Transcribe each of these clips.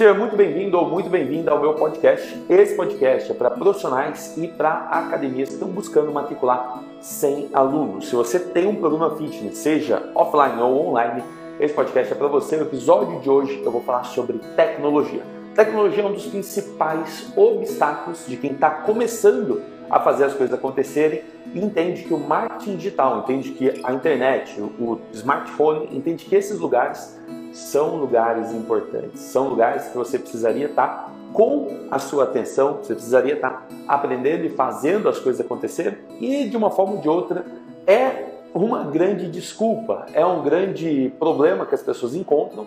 Seja muito bem-vindo ou muito bem-vinda ao meu podcast. Esse podcast é para profissionais e para academias que estão buscando matricular 100 alunos. Se você tem um programa fitness, seja offline ou online, esse podcast é para você. No episódio de hoje eu vou falar sobre tecnologia. Tecnologia é um dos principais obstáculos de quem está começando a fazer as coisas acontecerem e entende que o marketing digital, entende que a internet, o smartphone, entende que esses lugares são lugares importantes, são lugares que você precisaria estar com a sua atenção, você precisaria estar aprendendo e fazendo as coisas acontecerem e de uma forma ou de outra é uma grande desculpa, é um grande problema que as pessoas encontram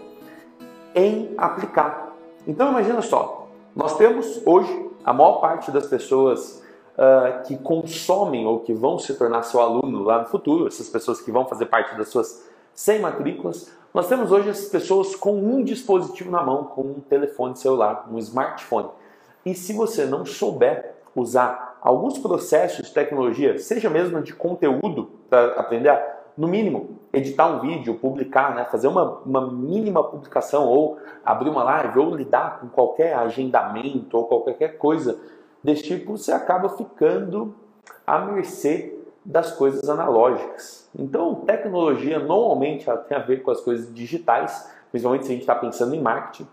em aplicar. Então imagina só, nós temos hoje a maior parte das pessoas uh, que consomem ou que vão se tornar seu aluno lá no futuro, essas pessoas que vão fazer parte das suas 100 matrículas, nós temos hoje essas pessoas com um dispositivo na mão, com um telefone celular, um smartphone. E se você não souber usar alguns processos de tecnologia, seja mesmo de conteúdo, para aprender no mínimo, editar um vídeo, publicar, né, fazer uma, uma mínima publicação, ou abrir uma live, ou lidar com qualquer agendamento, ou qualquer coisa desse tipo, você acaba ficando à mercê das coisas analógicas. Então, tecnologia normalmente tem a ver com as coisas digitais, principalmente se a gente está pensando em marketing,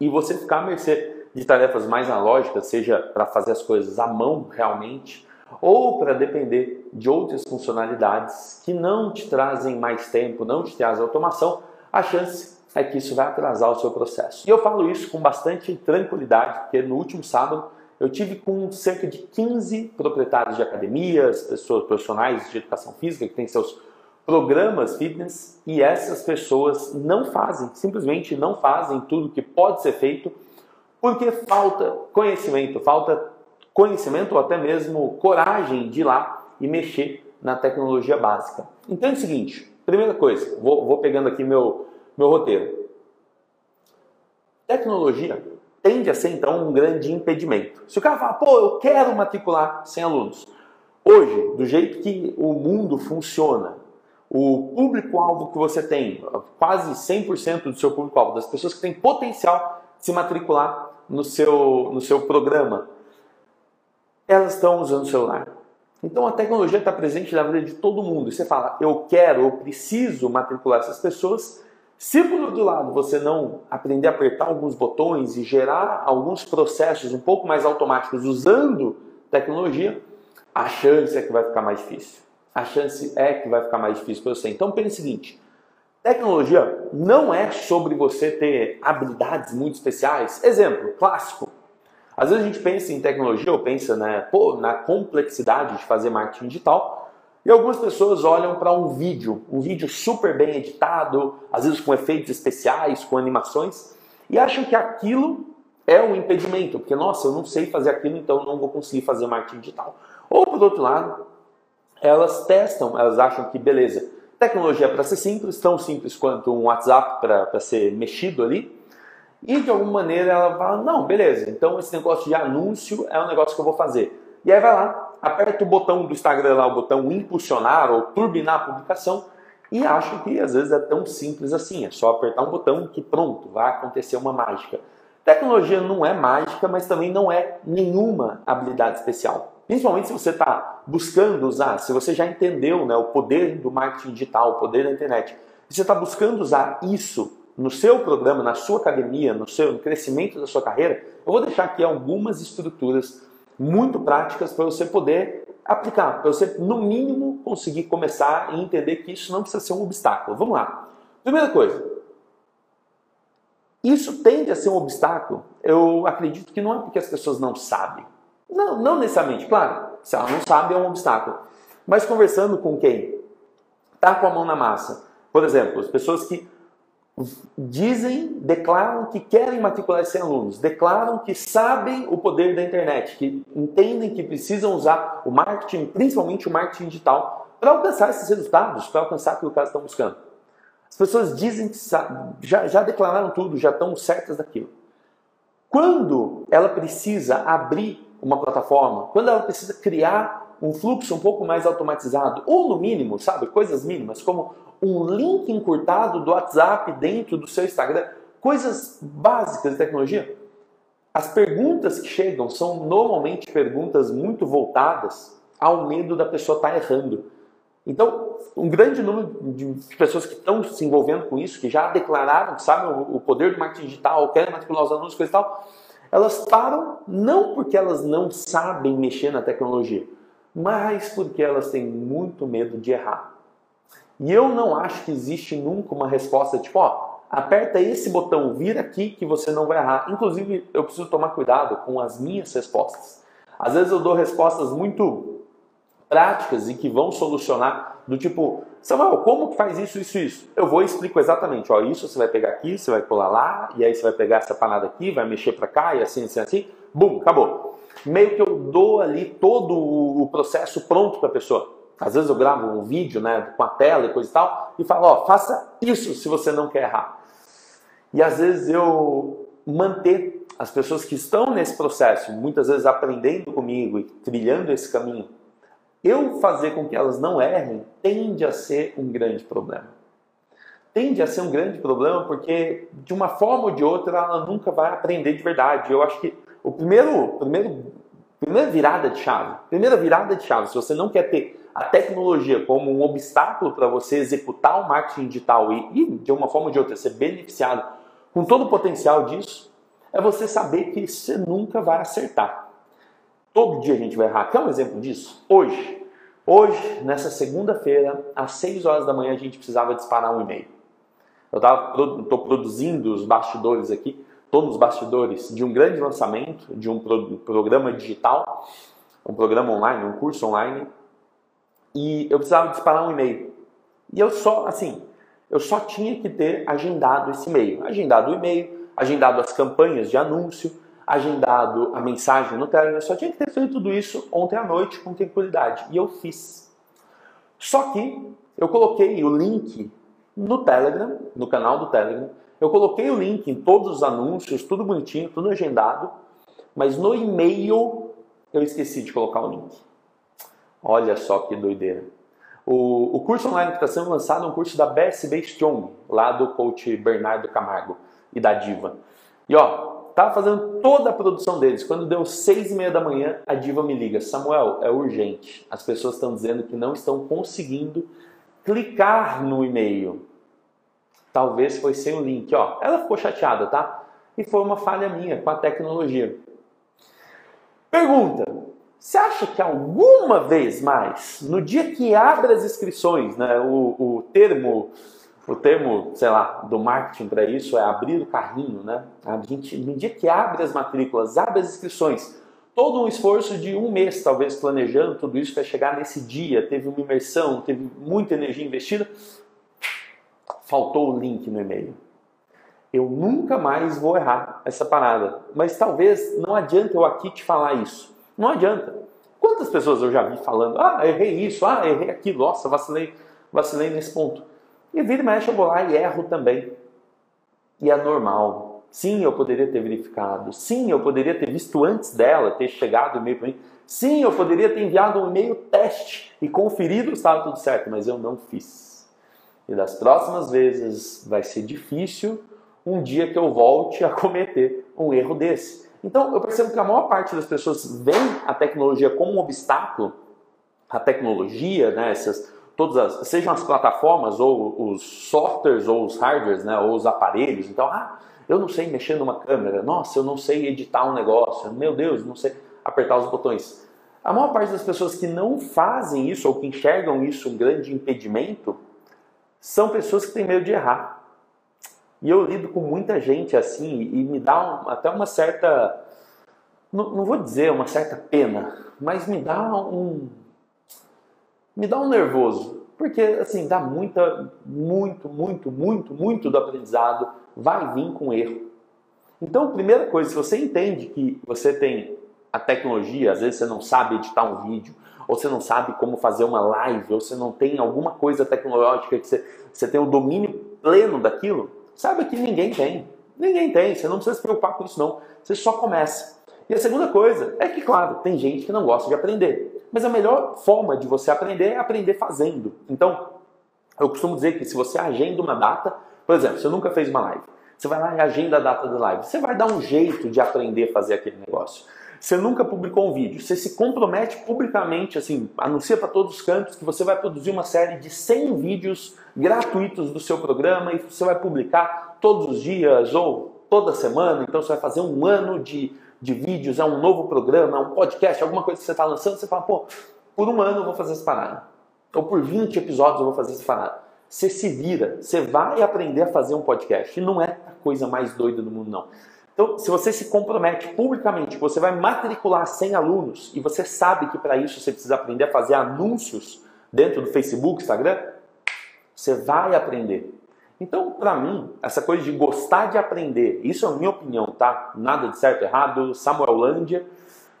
e você ficar à mercê de tarefas mais analógicas, seja para fazer as coisas à mão realmente, ou para depender de outras funcionalidades que não te trazem mais tempo, não te trazem automação, a chance é que isso vai atrasar o seu processo. E eu falo isso com bastante tranquilidade, porque no último sábado eu tive com cerca de 15 proprietários de academias, pessoas profissionais de educação física que têm seus programas fitness e essas pessoas não fazem, simplesmente não fazem tudo que pode ser feito porque falta conhecimento, falta conhecimento ou até mesmo coragem de ir lá e mexer na tecnologia básica. Então é o seguinte, primeira coisa, vou, vou pegando aqui meu, meu roteiro. Tecnologia tende a ser então um grande impedimento. Se o cara fala, pô, eu quero matricular 100 alunos. Hoje, do jeito que o mundo funciona, o público-alvo que você tem, quase 100% do seu público-alvo, das pessoas que têm potencial de se matricular no seu, no seu programa, elas estão usando o celular. Então a tecnologia está presente na vida de todo mundo. E você fala, eu quero, eu preciso matricular essas pessoas, se por outro lado você não aprender a apertar alguns botões e gerar alguns processos um pouco mais automáticos usando tecnologia, a chance é que vai ficar mais difícil. A chance é que vai ficar mais difícil para você. Então pense o seguinte: tecnologia não é sobre você ter habilidades muito especiais. Exemplo clássico. Às vezes a gente pensa em tecnologia ou pensa né, pô, na complexidade de fazer marketing digital e algumas pessoas olham para um vídeo, um vídeo super bem editado, às vezes com efeitos especiais, com animações, e acham que aquilo é um impedimento, porque nossa, eu não sei fazer aquilo, então não vou conseguir fazer marketing digital. Ou por outro lado, elas testam, elas acham que beleza, tecnologia é para ser simples, tão simples quanto um WhatsApp para ser mexido ali, e de alguma maneira ela fala, não, beleza, então esse negócio de anúncio é um negócio que eu vou fazer. E aí vai lá, aperta o botão do Instagram lá, o botão impulsionar ou turbinar a publicação e acha que às vezes é tão simples assim, é só apertar um botão que pronto, vai acontecer uma mágica. Tecnologia não é mágica, mas também não é nenhuma habilidade especial. Principalmente se você está buscando usar, se você já entendeu né, o poder do marketing digital, o poder da internet, se você está buscando usar isso no seu programa, na sua academia, no seu no crescimento da sua carreira, eu vou deixar aqui algumas estruturas muito práticas para você poder aplicar, para você, no mínimo, conseguir começar e entender que isso não precisa ser um obstáculo. Vamos lá. Primeira coisa, isso tende a ser um obstáculo. Eu acredito que não é porque as pessoas não sabem. Não, não necessariamente, claro. Se ela não sabe, é um obstáculo. Mas conversando com quem está com a mão na massa, por exemplo, as pessoas que dizem, declaram que querem matricular 100 alunos, declaram que sabem o poder da internet, que entendem que precisam usar o marketing, principalmente o marketing digital, para alcançar esses resultados, para alcançar aquilo que elas estão buscando. As pessoas dizem que já, já declararam tudo, já estão certas daquilo. Quando ela precisa abrir uma plataforma, quando ela precisa criar um fluxo um pouco mais automatizado, ou no mínimo, sabe, coisas mínimas, como um link encurtado do WhatsApp dentro do seu Instagram. coisas básicas de tecnologia. As perguntas que chegam são normalmente perguntas muito voltadas ao medo da pessoa estar tá errando. Então, um grande número de pessoas que estão se envolvendo com isso, que já declararam que sabem o poder do marketing digital, querem matricular os alunos, coisa e tal, elas param não porque elas não sabem mexer na tecnologia, mas porque elas têm muito medo de errar. E eu não acho que existe nunca uma resposta tipo, ó, aperta esse botão, vira aqui que você não vai errar. Inclusive, eu preciso tomar cuidado com as minhas respostas. Às vezes eu dou respostas muito práticas e que vão solucionar do tipo, Samuel, como que faz isso, isso, isso? Eu vou e explico exatamente, ó, isso você vai pegar aqui, você vai pular lá, e aí você vai pegar essa panada aqui, vai mexer para cá, e assim, assim, assim, bum, acabou. Meio que eu dou ali todo o processo pronto para a pessoa. Às vezes eu gravo um vídeo, né, com a tela e coisa e tal, e falo, ó, faça isso se você não quer errar. E às vezes eu manter as pessoas que estão nesse processo, muitas vezes aprendendo comigo e trilhando esse caminho, eu fazer com que elas não errem tende a ser um grande problema. Tende a ser um grande problema porque, de uma forma ou de outra, ela nunca vai aprender de verdade. Eu acho que o primeiro, primeiro, primeira virada de chave, primeira virada de chave, se você não quer ter a tecnologia como um obstáculo para você executar o marketing digital e, e, de uma forma ou de outra, ser beneficiado com todo o potencial disso, é você saber que você nunca vai acertar. Todo dia a gente vai errar. Quer um exemplo disso? Hoje. Hoje, nessa segunda-feira, às 6 horas da manhã, a gente precisava disparar um e-mail. Eu estou produzindo os bastidores aqui, todos os bastidores de um grande lançamento, de um pro, programa digital, um programa online, um curso online, e eu precisava disparar um e-mail. E eu só, assim, eu só tinha que ter agendado esse e-mail. Agendado o e-mail, agendado as campanhas de anúncio, agendado a mensagem no Telegram, eu só tinha que ter feito tudo isso ontem à noite com tranquilidade. E eu fiz. Só que eu coloquei o link no Telegram, no canal do Telegram. Eu coloquei o link em todos os anúncios, tudo bonitinho, tudo agendado. Mas no e-mail eu esqueci de colocar o link. Olha só que doideira. O, o curso online que está sendo lançado é um curso da BSB Strong, lá do coach Bernardo Camargo e da Diva. E ó, Tava fazendo toda a produção deles. Quando deu seis e meia da manhã, a diva me liga. Samuel, é urgente. As pessoas estão dizendo que não estão conseguindo clicar no e-mail. Talvez foi sem o link. Ó, ela ficou chateada, tá? E foi uma falha minha com a tecnologia. Pergunta: você acha que alguma vez mais, no dia que abre as inscrições, né, o, o termo o termo, sei lá, do marketing para isso é abrir o carrinho, né? A gente, no dia que abre as matrículas, abre as inscrições, todo um esforço de um mês, talvez, planejando tudo isso para chegar nesse dia, teve uma imersão, teve muita energia investida, faltou o link no e-mail. Eu nunca mais vou errar essa parada. Mas talvez não adianta eu aqui te falar isso. Não adianta. Quantas pessoas eu já vi falando, ah, errei isso, ah, errei aquilo, nossa, vacilei, vacilei nesse ponto. E vira e mexe, eu vou lá e erro também. E é normal. Sim, eu poderia ter verificado. Sim, eu poderia ter visto antes dela ter chegado o e-mail para mim. Sim, eu poderia ter enviado um e-mail teste e conferido se estava tudo certo, mas eu não fiz. E das próximas vezes vai ser difícil um dia que eu volte a cometer um erro desse. Então eu percebo que a maior parte das pessoas vê a tecnologia como um obstáculo, a tecnologia, né, essas todas as, sejam as plataformas ou os softwares ou os hardwares, né, ou os aparelhos. Então, ah, eu não sei mexer numa câmera, nossa, eu não sei editar um negócio, meu Deus, não sei apertar os botões. A maior parte das pessoas que não fazem isso ou que enxergam isso um grande impedimento são pessoas que têm medo de errar. E eu lido com muita gente assim e me dá um, até uma certa, não, não vou dizer uma certa pena, mas me dá um, me dá um nervoso, porque assim, dá muita, muito, muito, muito, muito do aprendizado vai vir com erro. Então, primeira coisa, se você entende que você tem a tecnologia, às vezes você não sabe editar um vídeo, ou você não sabe como fazer uma live, ou você não tem alguma coisa tecnológica que você, você tem o domínio pleno daquilo, saiba que ninguém tem. Ninguém tem, você não precisa se preocupar com isso não. Você só começa. E a segunda coisa é que, claro, tem gente que não gosta de aprender. Mas a melhor forma de você aprender é aprender fazendo. Então, eu costumo dizer que se você agenda uma data, por exemplo, você nunca fez uma live, Você vai lá e agenda a data da live. Você vai dar um jeito de aprender a fazer aquele negócio. Você nunca publicou um vídeo, você se compromete publicamente, assim, anuncia para todos os cantos que você vai produzir uma série de 100 vídeos gratuitos do seu programa e você vai publicar todos os dias ou toda semana. Então você vai fazer um ano de, de vídeos, é um novo programa, é um podcast, alguma coisa que você está lançando. Você fala, pô, por um ano eu vou fazer essa parada. Ou por 20 episódios eu vou fazer essa parada. Você se vira, você vai aprender a fazer um podcast. E não é a coisa mais doida do mundo, não. Então, se você se compromete publicamente, você vai matricular 100 alunos e você sabe que para isso você precisa aprender a fazer anúncios dentro do Facebook, Instagram, você vai aprender. Então, para mim, essa coisa de gostar de aprender, isso é minha opinião, tá? Nada de certo errado, Samuel Lândia.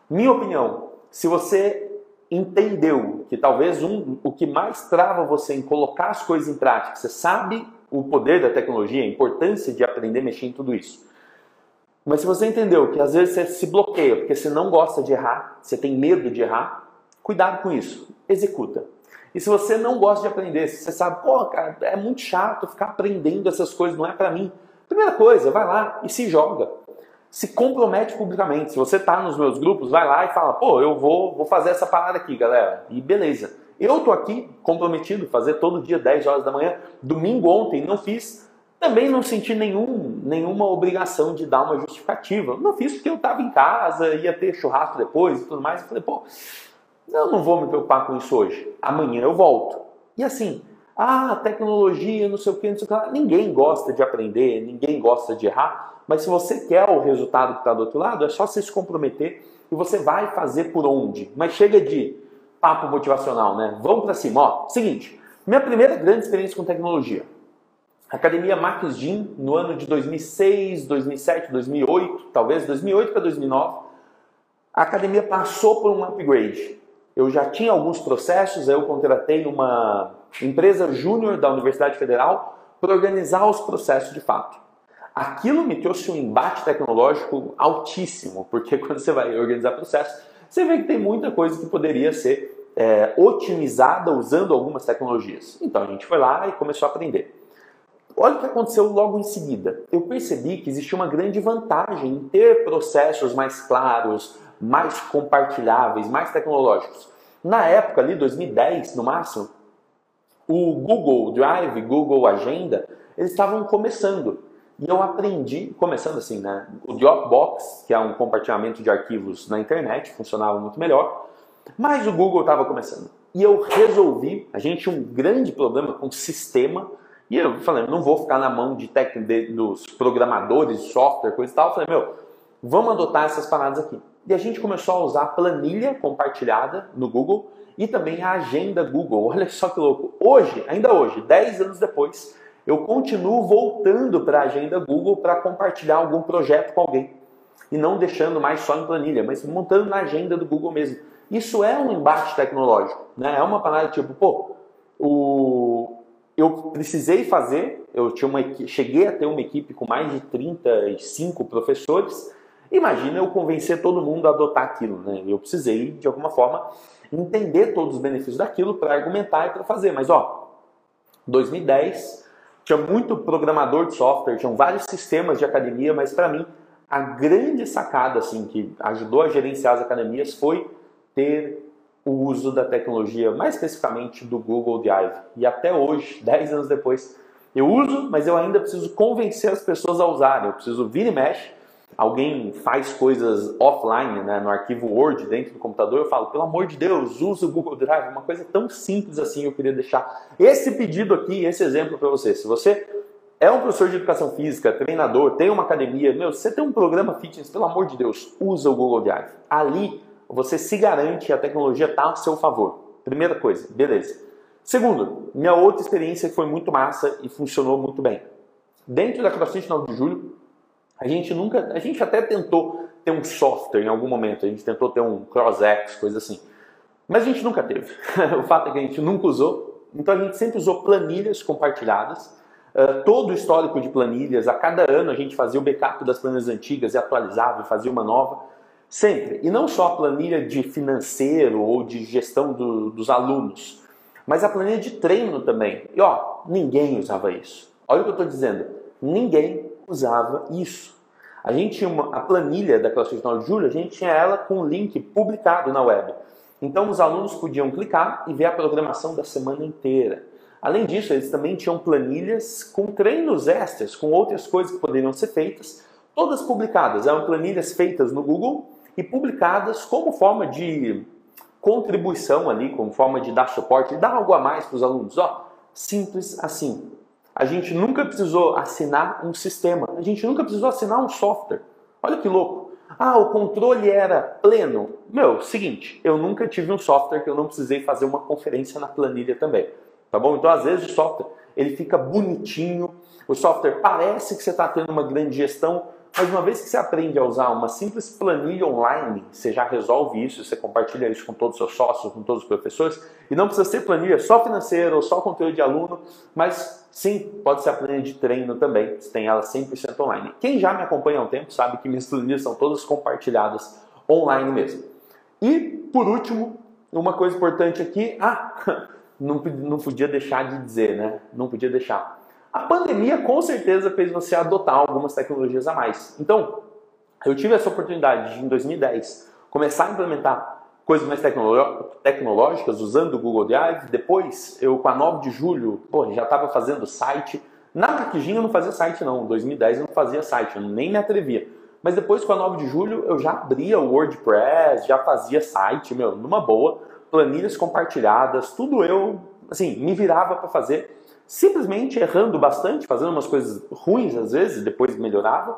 Minha opinião, se você entendeu que talvez um, o que mais trava você em colocar as coisas em prática, você sabe o poder da tecnologia, a importância de aprender a mexer em tudo isso. Mas se você entendeu que às vezes você se bloqueia porque você não gosta de errar, você tem medo de errar, cuidado com isso. Executa. E se você não gosta de aprender, se você sabe, pô, cara, é muito chato ficar aprendendo essas coisas, não é para mim. Primeira coisa, vai lá e se joga. Se compromete publicamente. Se você tá nos meus grupos, vai lá e fala, pô, eu vou, vou fazer essa parada aqui, galera. E beleza. Eu tô aqui comprometido, fazer todo dia 10 horas da manhã. Domingo ontem não fiz, também não senti nenhum, nenhuma obrigação de dar uma justificativa. Não fiz porque eu estava em casa, ia ter churrasco depois e tudo mais. Eu falei, pô, eu não vou me preocupar com isso hoje. Amanhã eu volto. E assim, ah, tecnologia, não sei o que, não sei o que. Ninguém gosta de aprender, ninguém gosta de errar. Mas se você quer o resultado que está do outro lado, é só você se comprometer e você vai fazer por onde. Mas chega de papo motivacional, né? Vamos para cima. Ó, seguinte, minha primeira grande experiência com tecnologia Academia Marcos Jim, no ano de 2006, 2007, 2008, talvez 2008 para 2009, a academia passou por um upgrade. Eu já tinha alguns processos, eu contratei uma empresa júnior da Universidade Federal para organizar os processos de fato. Aquilo me trouxe um embate tecnológico altíssimo, porque quando você vai organizar processos, você vê que tem muita coisa que poderia ser é, otimizada usando algumas tecnologias. Então a gente foi lá e começou a aprender. Olha o que aconteceu logo em seguida. Eu percebi que existia uma grande vantagem em ter processos mais claros, mais compartilháveis, mais tecnológicos. Na época ali, 2010 no máximo, o Google Drive, Google Agenda, eles estavam começando. E eu aprendi, começando assim, né? O Dropbox, que é um compartilhamento de arquivos na internet, funcionava muito melhor. Mas o Google estava começando. E eu resolvi, a gente tinha um grande problema com o sistema e eu falei, não vou ficar na mão de, tec, de dos programadores software, coisa e tal. Eu falei, meu, vamos adotar essas paradas aqui. E a gente começou a usar a planilha compartilhada no Google e também a agenda Google. Olha só que louco. Hoje, ainda hoje, 10 anos depois, eu continuo voltando para a agenda Google para compartilhar algum projeto com alguém. E não deixando mais só em planilha, mas montando na agenda do Google mesmo. Isso é um embate tecnológico. Né? É uma parada tipo, pô, o, eu precisei fazer, eu tinha uma, cheguei a ter uma equipe com mais de 35 professores. Imagina eu convencer todo mundo a adotar aquilo, né? Eu precisei, de alguma forma, entender todos os benefícios daquilo para argumentar e para fazer. Mas, ó, 2010 tinha muito programador de software, tinham vários sistemas de academia, mas para mim a grande sacada assim que ajudou a gerenciar as academias foi ter o uso da tecnologia, mais especificamente do Google Drive. E até hoje, 10 anos depois, eu uso, mas eu ainda preciso convencer as pessoas a usarem. Eu preciso vir e mexe. Alguém faz coisas offline, né, no arquivo Word dentro do computador, eu falo, pelo amor de Deus, use o Google Drive, uma coisa tão simples assim, eu queria deixar esse pedido aqui, esse exemplo para você. Se você é um professor de educação física, treinador, tem uma academia, meu, você tem um programa fitness, pelo amor de Deus, usa o Google Drive. Ali você se garante que a tecnologia está a seu favor. Primeira coisa, beleza. Segundo, minha outra experiência foi muito massa e funcionou muito bem. Dentro da CrossFit 9 de julho, a gente nunca, a gente até tentou ter um software em algum momento, a gente tentou ter um CrossX, coisa assim. Mas a gente nunca teve. o fato é que a gente nunca usou. Então a gente sempre usou planilhas compartilhadas. Uh, todo o histórico de planilhas, a cada ano a gente fazia o backup das planilhas antigas e atualizava e fazia uma nova. Sempre. E não só a planilha de financeiro ou de gestão do, dos alunos, mas a planilha de treino também. E ó, ninguém usava isso. Olha o que eu estou dizendo. Ninguém usava isso. A gente tinha uma, a planilha da classe final de julho, a gente tinha ela com o link publicado na web. Então os alunos podiam clicar e ver a programação da semana inteira. Além disso, eles também tinham planilhas com treinos extras, com outras coisas que poderiam ser feitas, todas publicadas. Eram planilhas feitas no Google e publicadas como forma de contribuição ali, como forma de dar suporte, dar algo a mais para os alunos. Ó, simples assim. A gente nunca precisou assinar um sistema, a gente nunca precisou assinar um software. Olha que louco. Ah, o controle era pleno. Meu, seguinte, eu nunca tive um software que eu não precisei fazer uma conferência na planilha também. Tá bom? Então, às vezes, o software ele fica bonitinho, o software parece que você está tendo uma grande gestão, mas uma vez que você aprende a usar uma simples planilha online, você já resolve isso, você compartilha isso com todos os seus sócios, com todos os professores, e não precisa ser planilha só financeira ou só conteúdo de aluno, mas sim, pode ser a planilha de treino também, você tem ela 100% online. Quem já me acompanha há um tempo sabe que minhas planilhas são todas compartilhadas online mesmo. E, por último, uma coisa importante aqui, ah, não, não podia deixar de dizer, né? Não podia deixar. A pandemia com certeza fez você adotar algumas tecnologias a mais. Então, eu tive essa oportunidade de, em 2010, começar a implementar coisas mais tecnológicas usando o Google Drive. Depois, eu com a 9 de julho, pô, já estava fazendo site. Na Maquijinha eu não fazia site não, em 2010 eu não fazia site, eu nem me atrevia. Mas depois com a 9 de julho eu já abria o WordPress, já fazia site, meu, numa boa, planilhas compartilhadas, tudo eu, assim, me virava para fazer simplesmente errando bastante, fazendo umas coisas ruins às vezes, depois melhorava.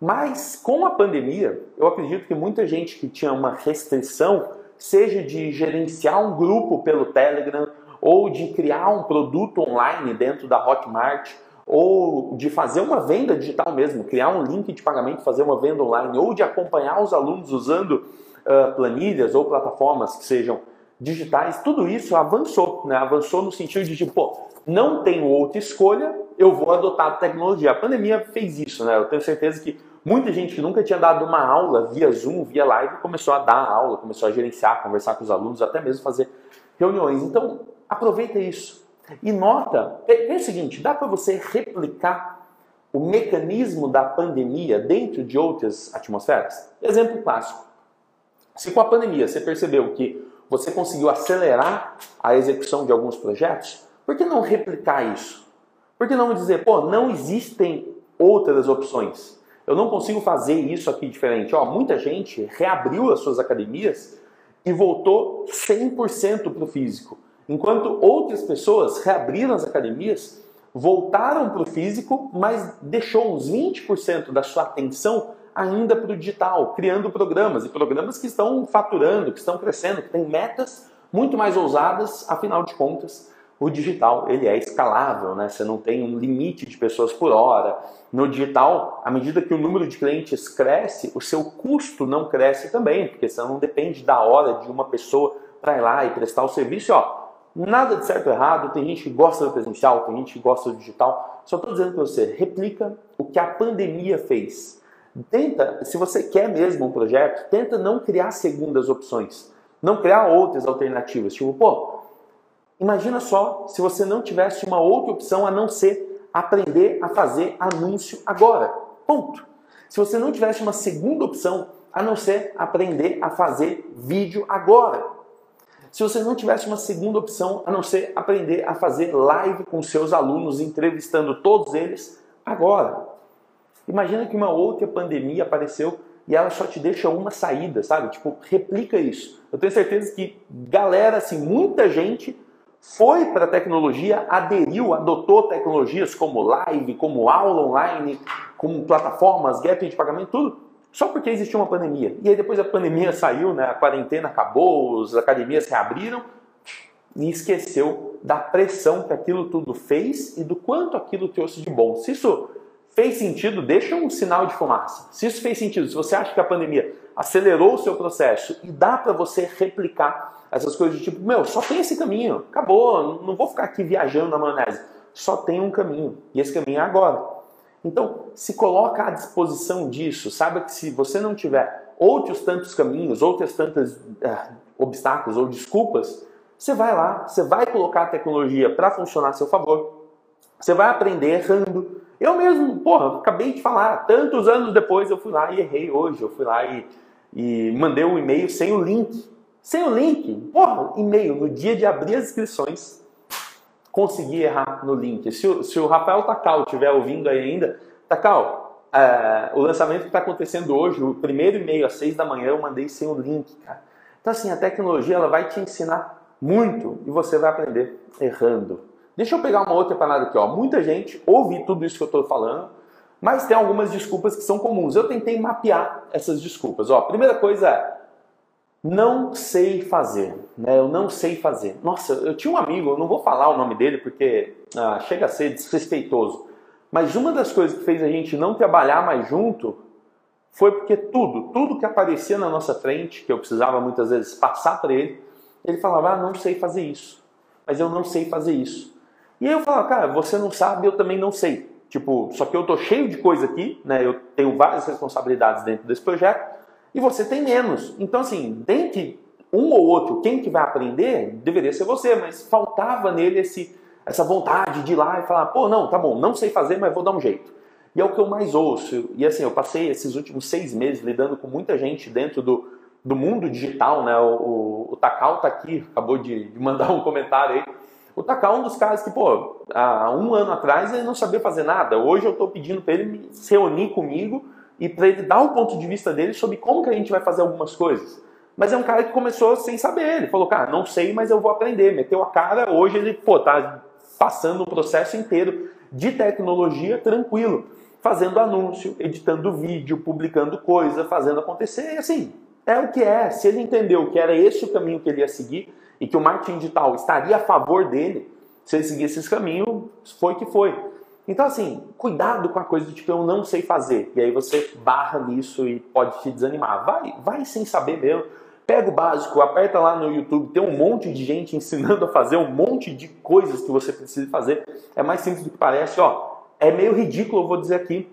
Mas com a pandemia, eu acredito que muita gente que tinha uma restrição, seja de gerenciar um grupo pelo Telegram, ou de criar um produto online dentro da Hotmart, ou de fazer uma venda digital mesmo, criar um link de pagamento, fazer uma venda online, ou de acompanhar os alunos usando uh, planilhas ou plataformas que sejam digitais, tudo isso avançou, né? avançou no sentido de, tipo, não tenho outra escolha, eu vou adotar a tecnologia. A pandemia fez isso, né? Eu tenho certeza que muita gente que nunca tinha dado uma aula via Zoom, via live, começou a dar aula, começou a gerenciar, conversar com os alunos, até mesmo fazer reuniões. Então, aproveita isso. E nota, é, o seguinte, dá para você replicar o mecanismo da pandemia dentro de outras atmosferas? Exemplo clássico. Se com a pandemia você percebeu que você conseguiu acelerar a execução de alguns projetos, por que não replicar isso? Por que não dizer, pô, não existem outras opções? Eu não consigo fazer isso aqui diferente. Ó, muita gente reabriu as suas academias e voltou 100% para o físico. Enquanto outras pessoas reabriram as academias, voltaram para o físico, mas deixou uns 20% da sua atenção ainda para o digital, criando programas e programas que estão faturando, que estão crescendo, que têm metas muito mais ousadas, afinal de contas, o digital ele é escalável, né? Você não tem um limite de pessoas por hora. No digital, à medida que o número de clientes cresce, o seu custo não cresce também, porque você não depende da hora de uma pessoa para ir lá e prestar o serviço. Ó, nada de certo ou errado. Tem gente que gosta do presencial, tem gente que gosta do digital. Só estou dizendo para você, replica o que a pandemia fez. Tenta, se você quer mesmo um projeto, tenta não criar segundas opções, não criar outras alternativas. Tipo, pô, Imagina só se você não tivesse uma outra opção a não ser aprender a fazer anúncio agora. Ponto. Se você não tivesse uma segunda opção a não ser aprender a fazer vídeo agora. Se você não tivesse uma segunda opção a não ser aprender a fazer live com seus alunos, entrevistando todos eles agora. Imagina que uma outra pandemia apareceu e ela só te deixa uma saída, sabe? Tipo, replica isso. Eu tenho certeza que galera, assim, muita gente foi para a tecnologia, aderiu, adotou tecnologias como live, como aula online, como plataformas, gap de pagamento, tudo, só porque existia uma pandemia. E aí depois a pandemia saiu, né, a quarentena acabou, as academias reabriram e esqueceu da pressão que aquilo tudo fez e do quanto aquilo trouxe de bom. Se isso fez sentido, deixa um sinal de fumaça. Se isso fez sentido, se você acha que a pandemia acelerou o seu processo e dá para você replicar essas coisas de tipo, meu, só tem esse caminho, acabou, não vou ficar aqui viajando na maionese. Só tem um caminho, e esse caminho é agora. Então, se coloca à disposição disso, saiba que se você não tiver outros tantos caminhos, outros tantos uh, obstáculos ou desculpas, você vai lá, você vai colocar a tecnologia para funcionar a seu favor, você vai aprender errando, Eu mesmo, porra, acabei de falar, tantos anos depois eu fui lá e errei hoje. Eu fui lá e, e mandei um e-mail sem o link. Sem o link, porra, e-mail, no dia de abrir as inscrições, consegui errar no link. Se o, se o Rafael Tacal estiver ouvindo aí ainda, Tacal, é, o lançamento que está acontecendo hoje, o primeiro e-mail às seis da manhã, eu mandei sem o link, cara. Então, assim, a tecnologia ela vai te ensinar muito e você vai aprender errando. Deixa eu pegar uma outra parada aqui, ó. Muita gente ouve tudo isso que eu estou falando, mas tem algumas desculpas que são comuns. Eu tentei mapear essas desculpas. Ó, primeira coisa é não sei fazer, né? Eu não sei fazer. Nossa, eu tinha um amigo, eu não vou falar o nome dele porque ah, chega a ser desrespeitoso. Mas uma das coisas que fez a gente não trabalhar mais junto foi porque tudo, tudo que aparecia na nossa frente, que eu precisava muitas vezes passar para ele, ele falava: "Ah, não sei fazer isso". Mas eu não sei fazer isso. E aí eu falava: "Cara, você não sabe, eu também não sei". Tipo, só que eu tô cheio de coisa aqui, né? Eu tenho várias responsabilidades dentro desse projeto e você tem menos. Então, assim, dentre um ou outro, quem que vai aprender deveria ser você, mas faltava nele esse, essa vontade de ir lá e falar: pô, não, tá bom, não sei fazer, mas vou dar um jeito. E é o que eu mais ouço. E assim, eu passei esses últimos seis meses lidando com muita gente dentro do, do mundo digital, né? O, o, o Takal tá aqui, acabou de, de mandar um comentário aí. O Takal é um dos caras que, pô, há um ano atrás ele não sabia fazer nada. Hoje eu estou pedindo para ele se reunir comigo e para ele dar o ponto de vista dele sobre como que a gente vai fazer algumas coisas. Mas é um cara que começou sem saber. Ele falou, cara, não sei, mas eu vou aprender. Meteu a cara, hoje ele, pô, tá passando o processo inteiro de tecnologia tranquilo. Fazendo anúncio, editando vídeo, publicando coisa, fazendo acontecer. E assim, é o que é. Se ele entendeu que era esse o caminho que ele ia seguir e que o marketing digital estaria a favor dele, se ele seguisse esse caminho, foi que foi. Então, assim, cuidado com a coisa do tipo, eu não sei fazer. E aí você barra nisso e pode te desanimar. Vai, vai sem saber mesmo. Pega o básico, aperta lá no YouTube, tem um monte de gente ensinando a fazer um monte de coisas que você precisa fazer. É mais simples do que parece, ó. É meio ridículo, eu vou dizer aqui.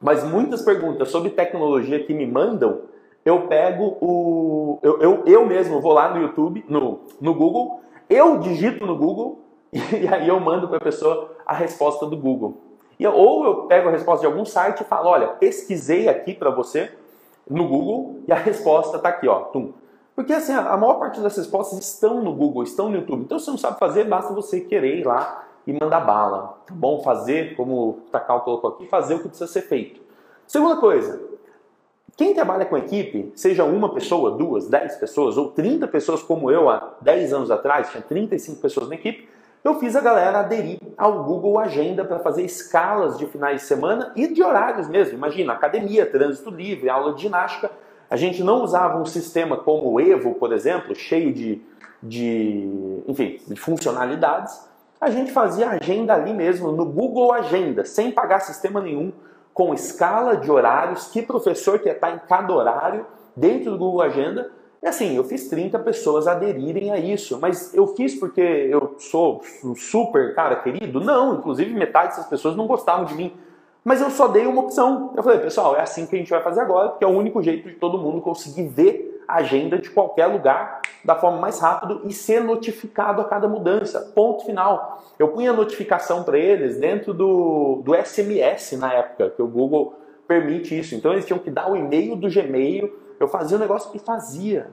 Mas muitas perguntas sobre tecnologia que me mandam, eu pego o. Eu, eu, eu mesmo vou lá no YouTube, no, no Google, eu digito no Google e aí eu mando para a pessoa a resposta do Google. E, ou eu pego a resposta de algum site e falo, olha, pesquisei aqui para você no Google e a resposta está aqui, ó. Tum. Porque assim, a maior parte das respostas estão no Google, estão no YouTube. Então, se você não sabe fazer, basta você querer ir lá e mandar bala. Tá bom? Fazer, como o Takal colocou aqui, fazer o que precisa ser feito. Segunda coisa, quem trabalha com equipe, seja uma pessoa, duas, dez pessoas ou 30 pessoas como eu há 10 anos atrás, tinha 35 pessoas na equipe, eu fiz a galera aderir ao Google Agenda para fazer escalas de finais de semana e de horários mesmo. Imagina, academia, trânsito livre, aula de ginástica. A gente não usava um sistema como o Evo, por exemplo, cheio de, de, enfim, de funcionalidades. A gente fazia agenda ali mesmo, no Google Agenda, sem pagar sistema nenhum, com escala de horários, que professor que está em cada horário, dentro do Google Agenda, e assim, eu fiz 30 pessoas aderirem a isso, mas eu fiz porque eu sou um super cara querido? Não, inclusive metade dessas pessoas não gostavam de mim. Mas eu só dei uma opção. Eu falei, pessoal, é assim que a gente vai fazer agora, porque é o único jeito de todo mundo conseguir ver agenda de qualquer lugar da forma mais rápida e ser notificado a cada mudança. Ponto final. Eu punha notificação para eles dentro do, do SMS na época, que o Google permite isso. Então eles tinham que dar o e-mail do Gmail eu fazia o negócio e fazia.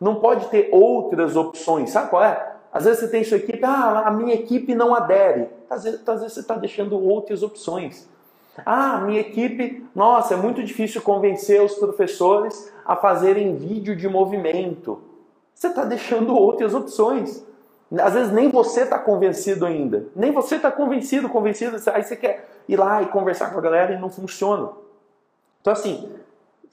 Não pode ter outras opções. Sabe qual é? Às vezes você tem sua equipe, ah, a minha equipe não adere. Às vezes, às vezes você está deixando outras opções. Ah, minha equipe, nossa, é muito difícil convencer os professores a fazerem vídeo de movimento. Você está deixando outras opções. Às vezes nem você está convencido ainda. Nem você está convencido, convencido. Aí você quer ir lá e conversar com a galera e não funciona. Então, assim,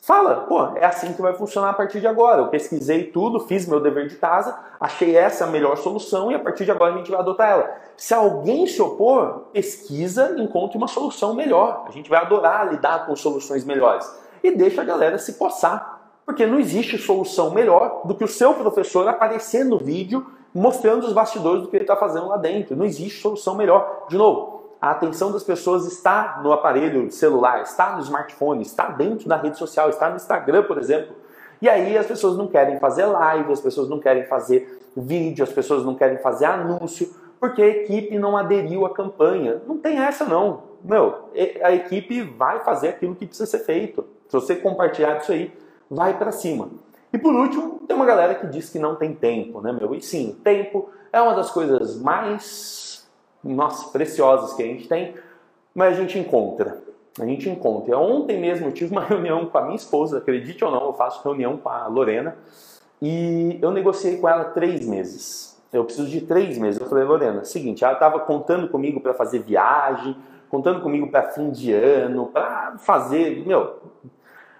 Fala, pô, é assim que vai funcionar a partir de agora. Eu pesquisei tudo, fiz meu dever de casa, achei essa a melhor solução e a partir de agora a gente vai adotar ela. Se alguém se opor, pesquisa e encontre uma solução melhor. A gente vai adorar lidar com soluções melhores. E deixa a galera se coçar. Porque não existe solução melhor do que o seu professor aparecer no vídeo mostrando os bastidores do que ele está fazendo lá dentro. Não existe solução melhor. De novo, a atenção das pessoas está no aparelho celular, está no smartphone, está dentro da rede social, está no Instagram, por exemplo. E aí as pessoas não querem fazer live, as pessoas não querem fazer vídeo, as pessoas não querem fazer anúncio, porque a equipe não aderiu à campanha. Não tem essa não. Meu, a equipe vai fazer aquilo que precisa ser feito. Se você compartilhar isso aí, vai para cima. E por último, tem uma galera que diz que não tem tempo, né, meu? E sim, tempo é uma das coisas mais, nossa, preciosas que a gente tem, mas a gente encontra. A gente encontra. Ontem mesmo eu tive uma reunião com a minha esposa, acredite ou não, eu faço reunião com a Lorena, e eu negociei com ela três meses. Eu preciso de três meses. Eu falei, Lorena, seguinte, ela estava contando comigo para fazer viagem, contando comigo para fim de ano, para fazer, meu,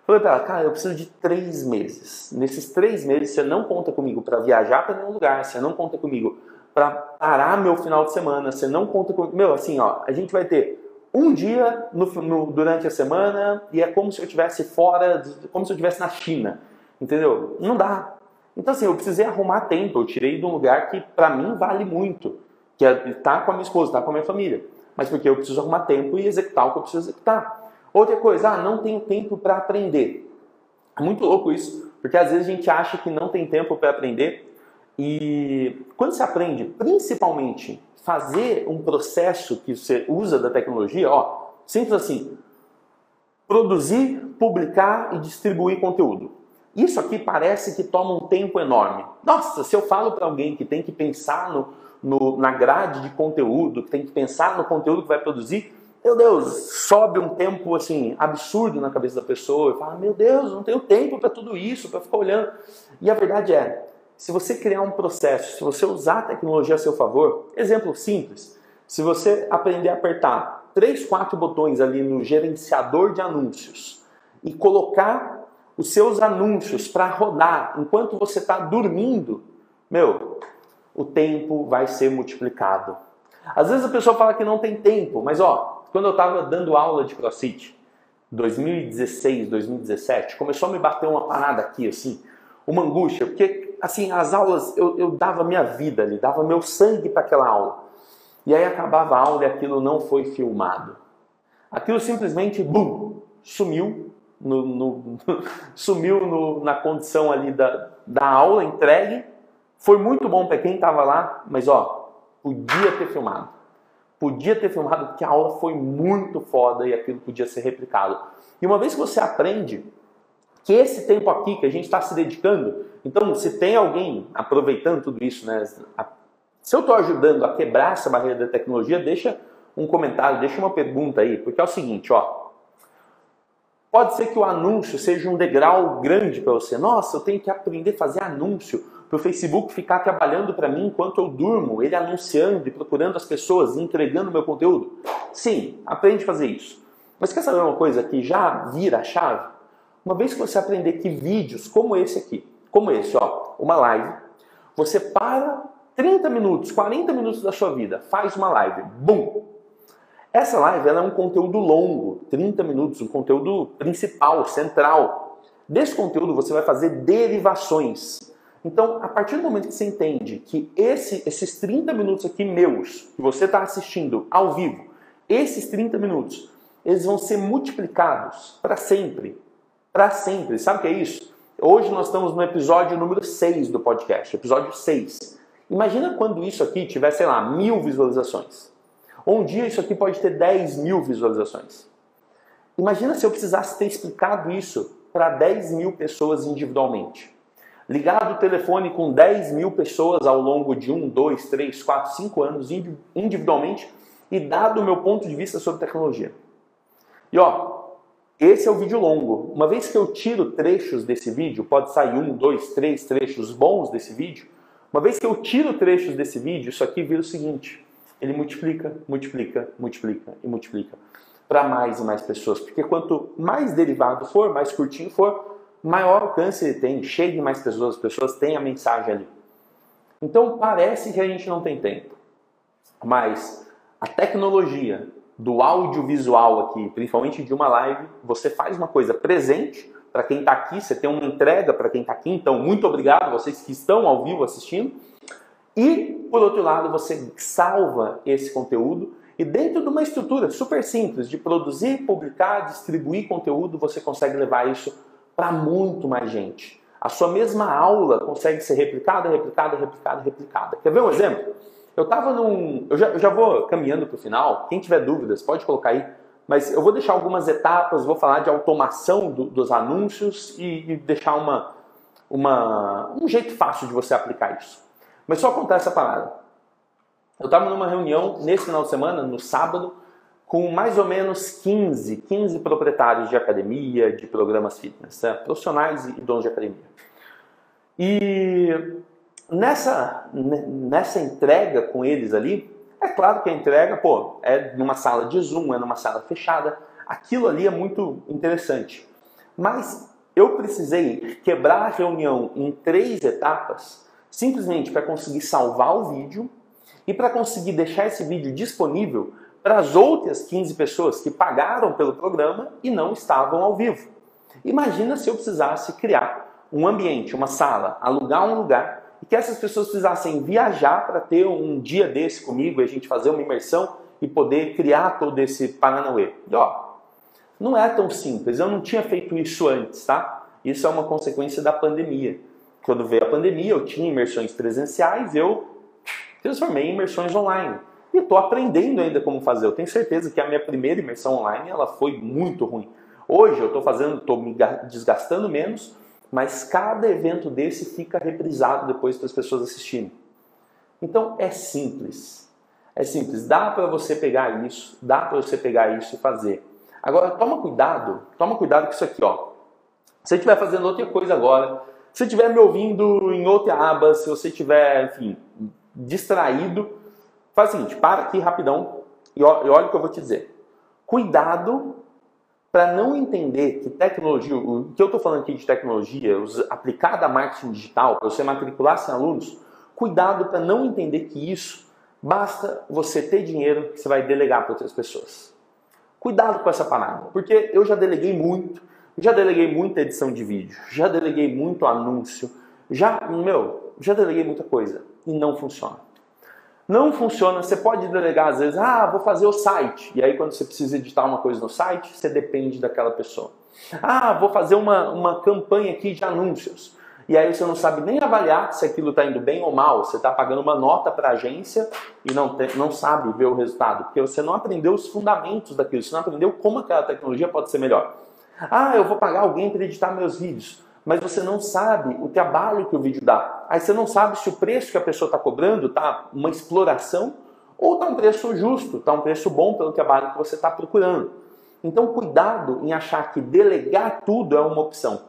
Falei pra ela, cara, eu preciso de três meses. Nesses três meses, você não conta comigo para viajar para nenhum lugar, você não conta comigo para parar meu final de semana, você não conta comigo. Meu, assim, ó, a gente vai ter um dia no, no, durante a semana e é como se eu estivesse fora, como se eu estivesse na China. Entendeu? Não dá. Então, assim, eu precisei arrumar tempo. Eu tirei de um lugar que, para mim, vale muito, que é estar com a minha esposa, estar com a minha família. Mas porque eu preciso arrumar tempo e executar o que eu preciso executar. Outra coisa, ah, não tenho tempo para aprender. É muito louco isso, porque às vezes a gente acha que não tem tempo para aprender e quando você aprende, principalmente, fazer um processo que você usa da tecnologia, ó, simples assim, produzir, publicar e distribuir conteúdo. Isso aqui parece que toma um tempo enorme. Nossa, se eu falo para alguém que tem que pensar no, no, na grade de conteúdo, que tem que pensar no conteúdo que vai produzir, meu Deus, sobe um tempo assim absurdo na cabeça da pessoa e fala: Meu Deus, não tenho tempo para tudo isso, para ficar olhando. E a verdade é, se você criar um processo, se você usar a tecnologia a seu favor, exemplo simples, se você aprender a apertar três, quatro botões ali no gerenciador de anúncios e colocar os seus anúncios para rodar enquanto você está dormindo, meu, o tempo vai ser multiplicado. Às vezes a pessoa fala que não tem tempo, mas ó, quando eu estava dando aula de CrossFit, 2016, 2017, começou a me bater uma parada aqui, assim, uma angústia, porque, assim, as aulas, eu, eu dava minha vida ali, dava meu sangue para aquela aula. E aí acabava a aula e aquilo não foi filmado. Aquilo simplesmente, bum, sumiu, no, no, sumiu no, na condição ali da, da aula entregue. Foi muito bom para quem estava lá, mas ó, podia ter filmado. Podia ter filmado porque a aula foi muito foda e aquilo podia ser replicado. E uma vez que você aprende que esse tempo aqui que a gente está se dedicando, então se tem alguém aproveitando tudo isso, né? Se eu estou ajudando a quebrar essa barreira da tecnologia, deixa um comentário, deixa uma pergunta aí, porque é o seguinte, ó. Pode ser que o anúncio seja um degrau grande para você. Nossa, eu tenho que aprender a fazer anúncio para o Facebook ficar trabalhando para mim enquanto eu durmo, ele anunciando e procurando as pessoas, entregando meu conteúdo? Sim, aprende a fazer isso. Mas quer saber uma coisa que já vira a chave? Uma vez que você aprender que vídeos como esse aqui, como esse, ó, uma live, você para 30 minutos, 40 minutos da sua vida, faz uma live, bum! Essa live é um conteúdo longo, 30 minutos, um conteúdo principal, central. Desse conteúdo você vai fazer derivações. Então, a partir do momento que você entende que esse, esses 30 minutos aqui meus, que você está assistindo ao vivo, esses 30 minutos, eles vão ser multiplicados para sempre. Para sempre. Sabe o que é isso? Hoje nós estamos no episódio número 6 do podcast, episódio 6. Imagina quando isso aqui tiver, sei lá, mil visualizações. Ou um dia isso aqui pode ter 10 mil visualizações. Imagina se eu precisasse ter explicado isso para 10 mil pessoas individualmente ligado o telefone com 10 mil pessoas ao longo de 1, 2, 3, 4, 5 anos individualmente e dado o meu ponto de vista sobre tecnologia. E ó, esse é o vídeo longo. Uma vez que eu tiro trechos desse vídeo, pode sair um, dois, três trechos bons desse vídeo. Uma vez que eu tiro trechos desse vídeo, isso aqui vira o seguinte: ele multiplica, multiplica, multiplica e multiplica para mais e mais pessoas. Porque quanto mais derivado for, mais curtinho for, maior alcance ele tem, chega em mais pessoas, as pessoas têm a mensagem ali. Então parece que a gente não tem tempo, mas a tecnologia do audiovisual aqui, principalmente de uma live, você faz uma coisa presente para quem está aqui, você tem uma entrega para quem está aqui, então muito obrigado vocês que estão ao vivo assistindo. E, por outro lado, você salva esse conteúdo e dentro de uma estrutura super simples de produzir, publicar, distribuir conteúdo, você consegue levar isso para muito mais gente. A sua mesma aula consegue ser replicada, replicada, replicada, replicada. Quer ver um exemplo? Eu estava num. Eu já, eu já vou caminhando para o final. Quem tiver dúvidas, pode colocar aí. Mas eu vou deixar algumas etapas, vou falar de automação do, dos anúncios e, e deixar uma, uma, um jeito fácil de você aplicar isso. Mas só contar essa parada. Eu estava numa reunião nesse final de semana, no sábado, com mais ou menos 15, 15 proprietários de academia, de programas fitness, né? profissionais e donos de academia. E nessa, nessa entrega com eles ali, é claro que a entrega, pô, é numa sala de Zoom, é numa sala fechada, aquilo ali é muito interessante. Mas eu precisei quebrar a reunião em três etapas, simplesmente para conseguir salvar o vídeo e para conseguir deixar esse vídeo disponível para as outras 15 pessoas que pagaram pelo programa e não estavam ao vivo. Imagina se eu precisasse criar um ambiente, uma sala, alugar um lugar e que essas pessoas precisassem viajar para ter um dia desse comigo e a gente fazer uma imersão e poder criar todo esse Paranauê. E ó, não é tão simples, eu não tinha feito isso antes, tá? Isso é uma consequência da pandemia. Quando veio a pandemia, eu tinha imersões presenciais, eu transformei em imersões online. E estou aprendendo ainda como fazer. Eu tenho certeza que a minha primeira imersão online ela foi muito ruim. Hoje eu estou fazendo, estou me desgastando menos, mas cada evento desse fica reprisado depois para as pessoas assistirem. Então é simples. É simples. Dá para você pegar isso, dá para você pegar isso e fazer. Agora toma cuidado, toma cuidado com isso aqui, ó. Se você estiver fazendo outra coisa agora, se estiver me ouvindo em outra aba, se você estiver, enfim, distraído, faz o seguinte, para aqui rapidão e olha o que eu vou te dizer. Cuidado para não entender que tecnologia, o que eu estou falando aqui de tecnologia, aplicada a marketing digital, para você matricular sem alunos, cuidado para não entender que isso basta você ter dinheiro que você vai delegar para outras pessoas. Cuidado com essa parada, porque eu já deleguei muito, já deleguei muita edição de vídeo, já deleguei muito anúncio, já, meu, já deleguei muita coisa e não funciona. Não funciona, você pode delegar às vezes, ah, vou fazer o site. E aí quando você precisa editar uma coisa no site, você depende daquela pessoa. Ah, vou fazer uma, uma campanha aqui de anúncios. E aí você não sabe nem avaliar se aquilo está indo bem ou mal. Você está pagando uma nota para a agência e não, te, não sabe ver o resultado, porque você não aprendeu os fundamentos daquilo, você não aprendeu como aquela tecnologia pode ser melhor. Ah, eu vou pagar alguém para editar meus vídeos mas você não sabe o trabalho que o vídeo dá. Aí você não sabe se o preço que a pessoa está cobrando está uma exploração ou está um preço justo, está um preço bom pelo trabalho que você está procurando. Então, cuidado em achar que delegar tudo é uma opção.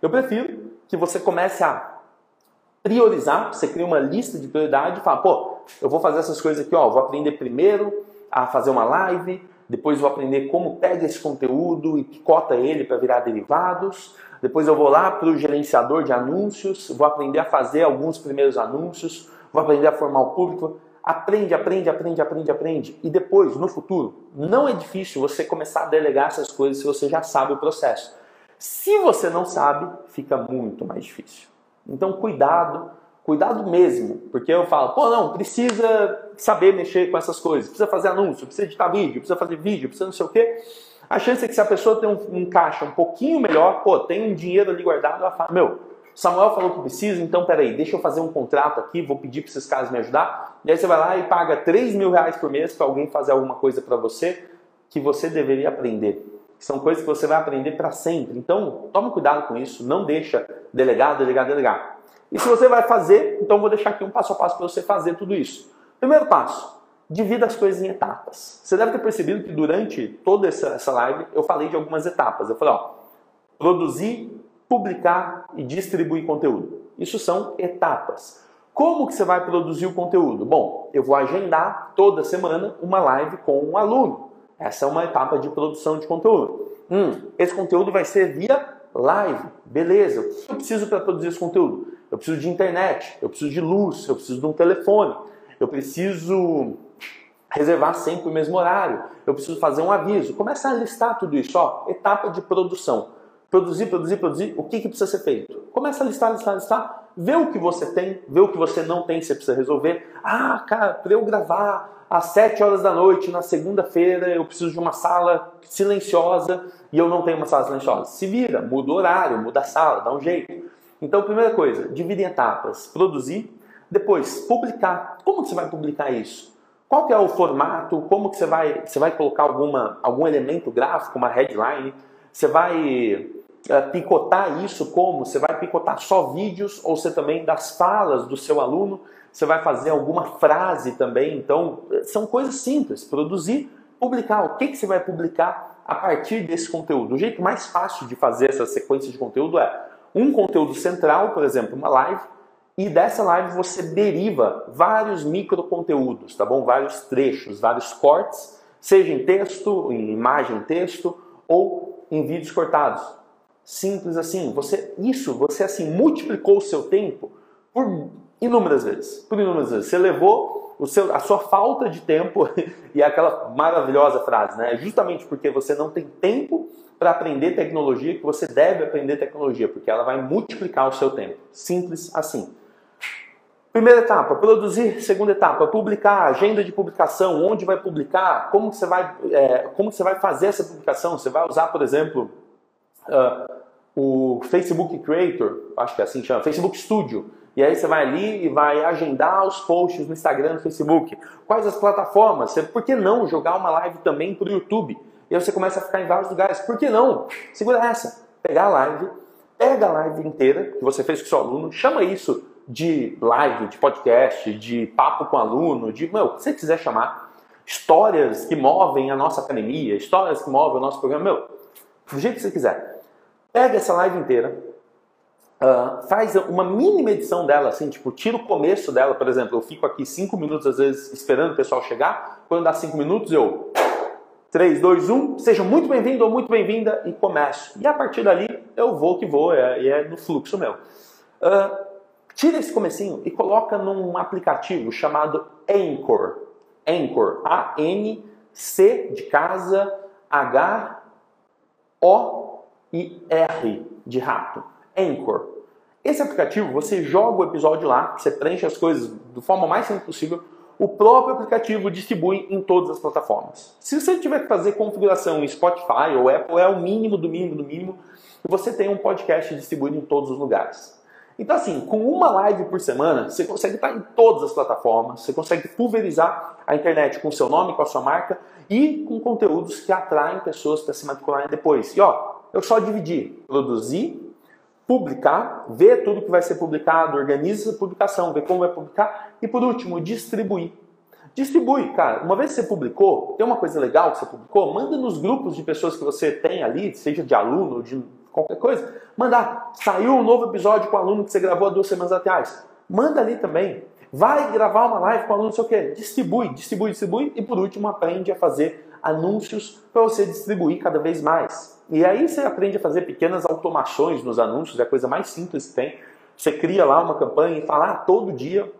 Eu prefiro que você comece a priorizar, você cria uma lista de prioridade e fala, pô, eu vou fazer essas coisas aqui, ó, vou aprender primeiro a fazer uma live, depois vou aprender como pega esse conteúdo e picota ele para virar derivados, depois eu vou lá para o gerenciador de anúncios, vou aprender a fazer alguns primeiros anúncios, vou aprender a formar o público. Aprende, aprende, aprende, aprende, aprende. E depois, no futuro, não é difícil você começar a delegar essas coisas se você já sabe o processo. Se você não sabe, fica muito mais difícil. Então, cuidado, cuidado mesmo, porque eu falo, pô, não, precisa saber mexer com essas coisas, precisa fazer anúncio, precisa editar vídeo, precisa fazer vídeo, precisa não sei o quê. A chance é que se a pessoa tem um, um caixa um pouquinho melhor, pô, tem um dinheiro ali guardado, ela fala, meu, Samuel falou que precisa, então peraí, deixa eu fazer um contrato aqui, vou pedir para esses caras me ajudar. E aí você vai lá e paga 3 mil reais por mês para alguém fazer alguma coisa para você que você deveria aprender. São coisas que você vai aprender para sempre. Então, tome cuidado com isso, não deixa delegar, delegar, delegar. E se você vai fazer, então vou deixar aqui um passo a passo para você fazer tudo isso. Primeiro passo, divida as coisas em etapas. Você deve ter percebido que durante toda essa, essa live eu falei de algumas etapas. Eu falei, ó, produzir, publicar e distribuir conteúdo. Isso são etapas. Como que você vai produzir o conteúdo? Bom, eu vou agendar toda semana uma live com um aluno. Essa é uma etapa de produção de conteúdo. Hum, esse conteúdo vai ser via live. Beleza. O que eu preciso para produzir esse conteúdo? Eu preciso de internet, eu preciso de luz, eu preciso de um telefone, eu preciso reservar sempre o mesmo horário, eu preciso fazer um aviso. Começa a listar tudo isso, ó, etapa de produção. Produzir, produzir, produzir, o que, que precisa ser feito? Começa a listar, listar, listar, vê o que você tem, vê o que você não tem, você precisa resolver. Ah, cara, para eu gravar às 7 horas da noite na segunda-feira, eu preciso de uma sala silenciosa e eu não tenho uma sala silenciosa. Se vira, muda o horário, muda a sala, dá um jeito. Então, primeira coisa, divide em etapas. Produzir, Depois, publicar. Como você vai publicar isso? Qual que é o formato? Como que você vai, você vai colocar alguma, algum elemento gráfico, uma headline? Você vai é, picotar isso como? Você vai picotar só vídeos ou você também das falas do seu aluno? Você vai fazer alguma frase também? Então, são coisas simples. Produzir, publicar. O que, que você vai publicar a partir desse conteúdo? O jeito mais fácil de fazer essa sequência de conteúdo é um conteúdo central, por exemplo, uma live, e dessa live você deriva vários micro conteúdos, tá bom? Vários trechos, vários cortes, seja em texto, em imagem, texto ou em vídeos cortados. Simples assim. Você isso, você assim multiplicou o seu tempo por inúmeras vezes, por inúmeras vezes. Você levou o seu, a sua falta de tempo e aquela maravilhosa frase, né? É justamente porque você não tem tempo para aprender tecnologia que você deve aprender tecnologia, porque ela vai multiplicar o seu tempo. Simples assim. Primeira etapa, produzir. Segunda etapa, publicar. Agenda de publicação, onde vai publicar, como que você vai, é, como que você vai fazer essa publicação. Você vai usar, por exemplo, uh, o Facebook Creator, acho que é assim que chama, Facebook Studio. E aí você vai ali e vai agendar os posts no Instagram, no Facebook. Quais as plataformas? Você, por que não jogar uma live também para o YouTube? E aí você começa a ficar em vários lugares. Por que não? Segura essa. Pegar a live, pega a live inteira que você fez com seu aluno, chama isso de live, de podcast, de papo com aluno, de meu, o que você quiser chamar. Histórias que movem a nossa academia, histórias que movem o nosso programa, meu, do jeito que você quiser. Pega essa live inteira, uh, faz uma mínima edição dela, assim, tipo, tira o começo dela, por exemplo, eu fico aqui cinco minutos, às vezes, esperando o pessoal chegar, quando dá cinco minutos eu 3, 2, 1, seja muito bem-vindo ou muito bem-vinda e começo. E a partir dali eu vou que vou, é, e é, é no fluxo meu. Uh, tira esse comecinho e coloca num aplicativo chamado Anchor. Anchor, A-N-C de casa, H-O-I-R de rato. Anchor. Esse aplicativo, você joga o episódio lá, você preenche as coisas de forma mais simples possível, o próprio aplicativo distribui em todas as plataformas. Se você tiver que fazer configuração em Spotify ou Apple, é o mínimo do mínimo do mínimo, você tem um podcast distribuído em todos os lugares. Então, assim, com uma live por semana, você consegue estar em todas as plataformas, você consegue pulverizar a internet com o seu nome, com a sua marca e com conteúdos que atraem pessoas para se matricularem depois. E ó, eu só dividi, produzir, publicar, ver tudo que vai ser publicado, organiza a publicação, ver como vai publicar e por último, distribuir. Distribui, cara. Uma vez que você publicou, tem uma coisa legal que você publicou, manda nos grupos de pessoas que você tem ali, seja de aluno, de qualquer coisa, mandar. Saiu um novo episódio com o aluno que você gravou há duas semanas atrás. Manda ali também. Vai gravar uma live com o aluno, não sei o quê. Distribui, distribui, distribui. E por último, aprende a fazer anúncios para você distribuir cada vez mais. E aí você aprende a fazer pequenas automações nos anúncios, é a coisa mais simples que tem. Você cria lá uma campanha e fala, ah, todo dia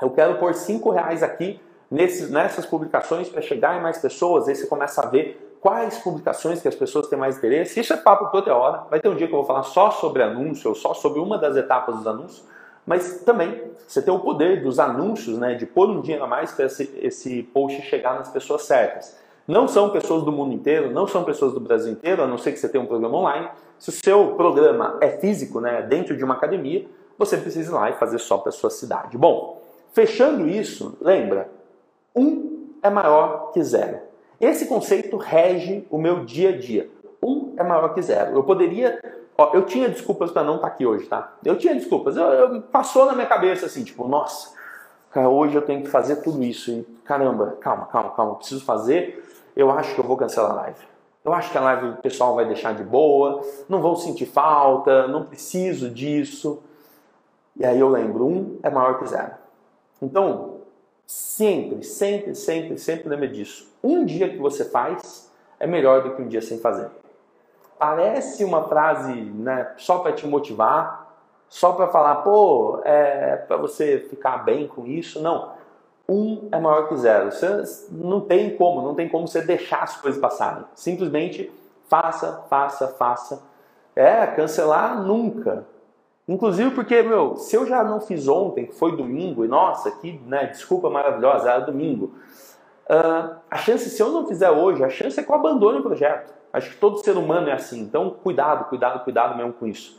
eu quero pôr cinco reais aqui nesses, nessas publicações para chegar em mais pessoas. Aí você começa a ver quais publicações que as pessoas têm mais interesse. Isso é papo outra hora. Vai ter um dia que eu vou falar só sobre anúncio, ou só sobre uma das etapas dos anúncios. Mas também você tem o poder dos anúncios, né, de pôr um dinheiro a mais para esse, esse post chegar nas pessoas certas. Não são pessoas do mundo inteiro, não são pessoas do Brasil inteiro, a não ser que você tenha um programa online. Se o seu programa é físico, né, dentro de uma academia, você precisa ir lá e fazer só para sua cidade. Bom, fechando isso, lembra, um é maior que zero. Esse conceito rege o meu dia a dia. Um é maior que zero. Eu poderia. Ó, eu tinha desculpas para não estar tá aqui hoje, tá? Eu tinha desculpas. Eu, eu, passou na minha cabeça assim, tipo, nossa, cara, hoje eu tenho que fazer tudo isso. E, caramba, calma, calma, calma, preciso fazer. Eu acho que eu vou cancelar a live. Eu acho que a live o pessoal vai deixar de boa, não vão sentir falta, não preciso disso. E aí eu lembro, um é maior que zero. Então, Sempre, sempre, sempre, sempre lembre disso. Um dia que você faz é melhor do que um dia sem fazer. Parece uma frase né, só para te motivar, só para falar, pô, é para você ficar bem com isso. Não. Um é maior que zero. Você não tem como, não tem como você deixar as coisas passarem. Simplesmente faça, faça, faça. É, cancelar nunca. Inclusive porque, meu, se eu já não fiz ontem, que foi domingo, e nossa, que né, desculpa maravilhosa, era domingo. Uh, a chance, se eu não fizer hoje, a chance é que eu abandone o projeto. Acho que todo ser humano é assim. Então, cuidado, cuidado, cuidado mesmo com isso.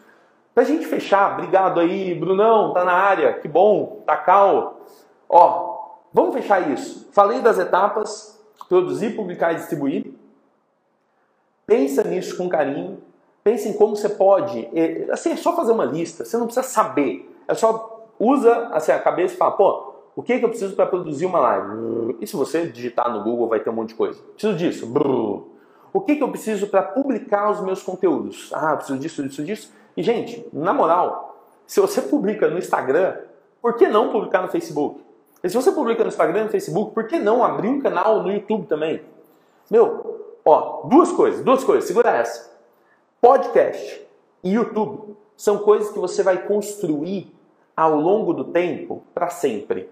Pra gente fechar, obrigado aí, Brunão, tá na área, que bom, Takal. Ó, vamos fechar isso. Falei das etapas, produzir, publicar e distribuir. Pensa nisso com carinho. Pensa em como você pode. Assim, é só fazer uma lista, você não precisa saber. É só usa assim, a cabeça e fala, pô, o que, é que eu preciso para produzir uma live? E se você digitar no Google, vai ter um monte de coisa. Preciso disso. O que, que eu preciso para publicar os meus conteúdos? Ah, preciso disso, disso, disso. E, gente, na moral, se você publica no Instagram, por que não publicar no Facebook? E se você publica no Instagram e no Facebook, por que não abrir um canal no YouTube também? Meu, ó, duas coisas, duas coisas, segura essa. Podcast e YouTube são coisas que você vai construir ao longo do tempo para sempre.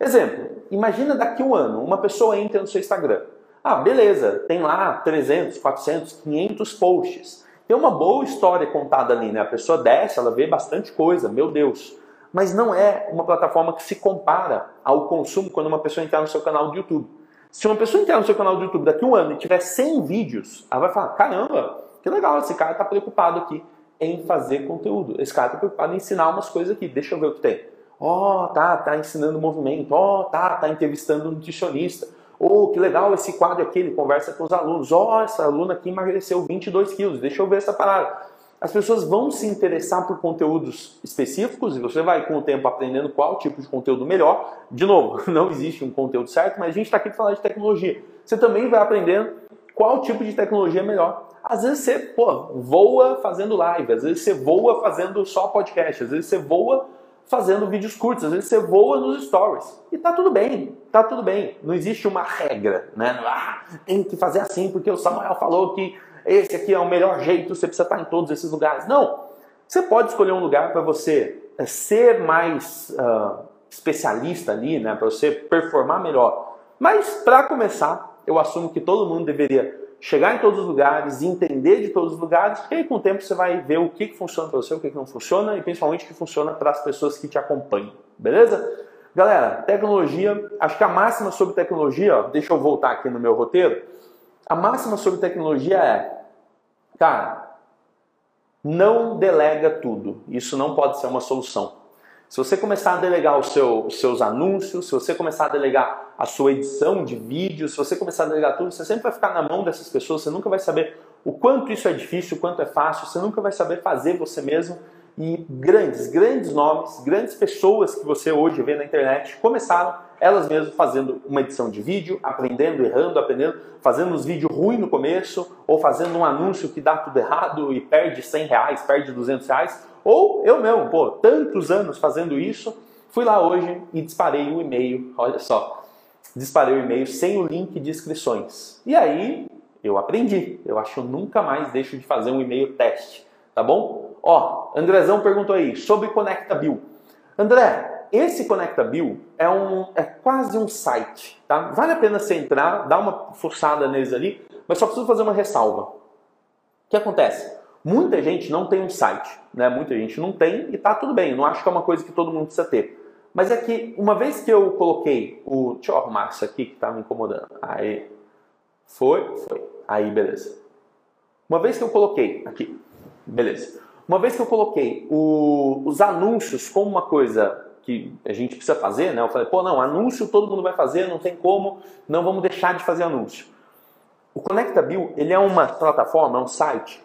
Exemplo, imagina daqui a um ano, uma pessoa entra no seu Instagram. Ah, beleza, tem lá 300, 400, 500 posts. Tem uma boa história contada ali, né? A pessoa desce, ela vê bastante coisa, meu Deus. Mas não é uma plataforma que se compara ao consumo quando uma pessoa entrar no seu canal do YouTube. Se uma pessoa entrar no seu canal do YouTube daqui a um ano e tiver 100 vídeos, ela vai falar: caramba, que legal, esse cara está preocupado aqui em fazer conteúdo. Esse cara está preocupado em ensinar umas coisas aqui, deixa eu ver o que tem. Ó, oh, tá, tá ensinando movimento. Ó, oh, tá, tá entrevistando um nutricionista. Oh, que legal esse quadro aqui, ele conversa com os alunos. Ó, oh, essa aluna aqui emagreceu 22 quilos, deixa eu ver essa parada. As pessoas vão se interessar por conteúdos específicos e você vai com o tempo aprendendo qual tipo de conteúdo melhor. De novo, não existe um conteúdo certo, mas a gente está aqui para falar de tecnologia. Você também vai aprendendo qual tipo de tecnologia é melhor. Às vezes você pô, voa fazendo live, às vezes você voa fazendo só podcast, às vezes você voa fazendo vídeos curtos, às vezes você voa nos stories. E tá tudo bem, tá tudo bem. Não existe uma regra, né? Ah, tem que fazer assim porque o Samuel falou que esse aqui é o melhor jeito, você precisa estar em todos esses lugares. Não. Você pode escolher um lugar para você eh, ser mais uh, especialista ali, né? Para você performar melhor. Mas para começar, eu assumo que todo mundo deveria chegar em todos os lugares, entender de todos os lugares, e aí com o tempo você vai ver o que, que funciona para você, o que, que não funciona, e principalmente o que funciona para as pessoas que te acompanham. Beleza? Galera, tecnologia, acho que a máxima sobre tecnologia, ó, deixa eu voltar aqui no meu roteiro. A máxima sobre tecnologia é, cara, não delega tudo. Isso não pode ser uma solução. Se você começar a delegar seu, os seus anúncios, se você começar a delegar a sua edição de vídeo, se você começar a delegar tudo, você sempre vai ficar na mão dessas pessoas, você nunca vai saber o quanto isso é difícil, o quanto é fácil, você nunca vai saber fazer você mesmo. E grandes, grandes nomes, grandes pessoas que você hoje vê na internet começaram elas mesmas fazendo uma edição de vídeo, aprendendo, errando, aprendendo, fazendo uns vídeos ruins no começo, ou fazendo um anúncio que dá tudo errado e perde 100 reais, perde 200 reais, ou eu mesmo, pô, tantos anos fazendo isso, fui lá hoje e disparei o um e-mail, olha só, disparei o um e-mail sem o link de inscrições. E aí eu aprendi, eu acho que eu nunca mais deixo de fazer um e-mail teste, tá bom? Ó, Andrezão perguntou aí sobre Conecta Bill. André, esse Conecta Bill é, um, é quase um site, tá? Vale a pena você entrar, dar uma forçada neles ali, mas só preciso fazer uma ressalva. O que acontece? Muita gente não tem um site, né? Muita gente não tem e tá tudo bem. Eu não acho que é uma coisa que todo mundo precisa ter. Mas é que uma vez que eu coloquei o. Deixa eu arrumar isso aqui que tá me incomodando. Aí. Foi, foi. Aí, beleza. Uma vez que eu coloquei aqui, beleza. Uma vez que eu coloquei o, os anúncios como uma coisa que a gente precisa fazer, né? Eu falei, pô, não, anúncio todo mundo vai fazer, não tem como, não vamos deixar de fazer anúncio. O Conecta Bill, ele é uma plataforma, é um site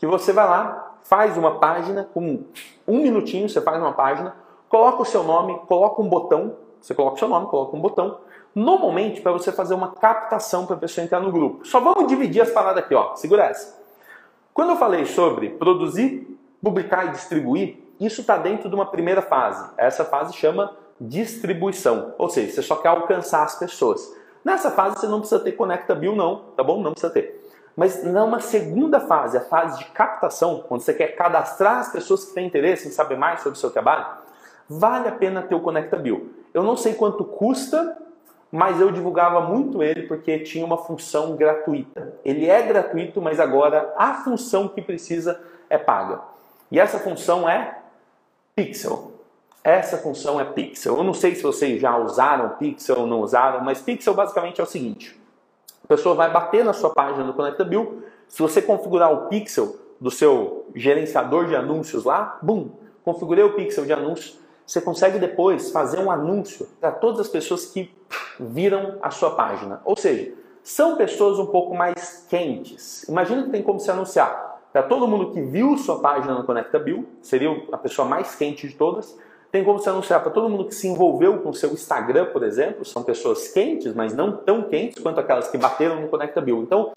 que você vai lá, faz uma página, com um minutinho você faz uma página, coloca o seu nome, coloca um botão, você coloca o seu nome, coloca um botão, normalmente para você fazer uma captação para a pessoa entrar no grupo. Só vamos dividir as paradas aqui, ó. Segura essa. Quando eu falei sobre produzir, publicar e distribuir, isso está dentro de uma primeira fase. Essa fase chama distribuição, ou seja, você só quer alcançar as pessoas. Nessa fase você não precisa ter Conecta Bill não, tá bom? Não precisa ter. Mas numa segunda fase, a fase de captação, quando você quer cadastrar as pessoas que têm interesse em saber mais sobre o seu trabalho, vale a pena ter o Conecta Bill. Eu não sei quanto custa, mas eu divulgava muito ele porque tinha uma função gratuita. Ele é gratuito, mas agora a função que precisa é paga. E essa função é Pixel. Essa função é Pixel. Eu não sei se vocês já usaram Pixel ou não usaram, mas Pixel basicamente é o seguinte: pessoa vai bater na sua página do Conecta Bill. Se você configurar o pixel do seu gerenciador de anúncios lá, bum, configurei o pixel de anúncio. Você consegue depois fazer um anúncio para todas as pessoas que viram a sua página. Ou seja, são pessoas um pouco mais quentes. Imagina que tem como se anunciar para todo mundo que viu sua página no Conecta Bill, seria a pessoa mais quente de todas. Tem como se anunciar para todo mundo que se envolveu com o seu Instagram, por exemplo, são pessoas quentes, mas não tão quentes quanto aquelas que bateram no Conecta Bill. Então,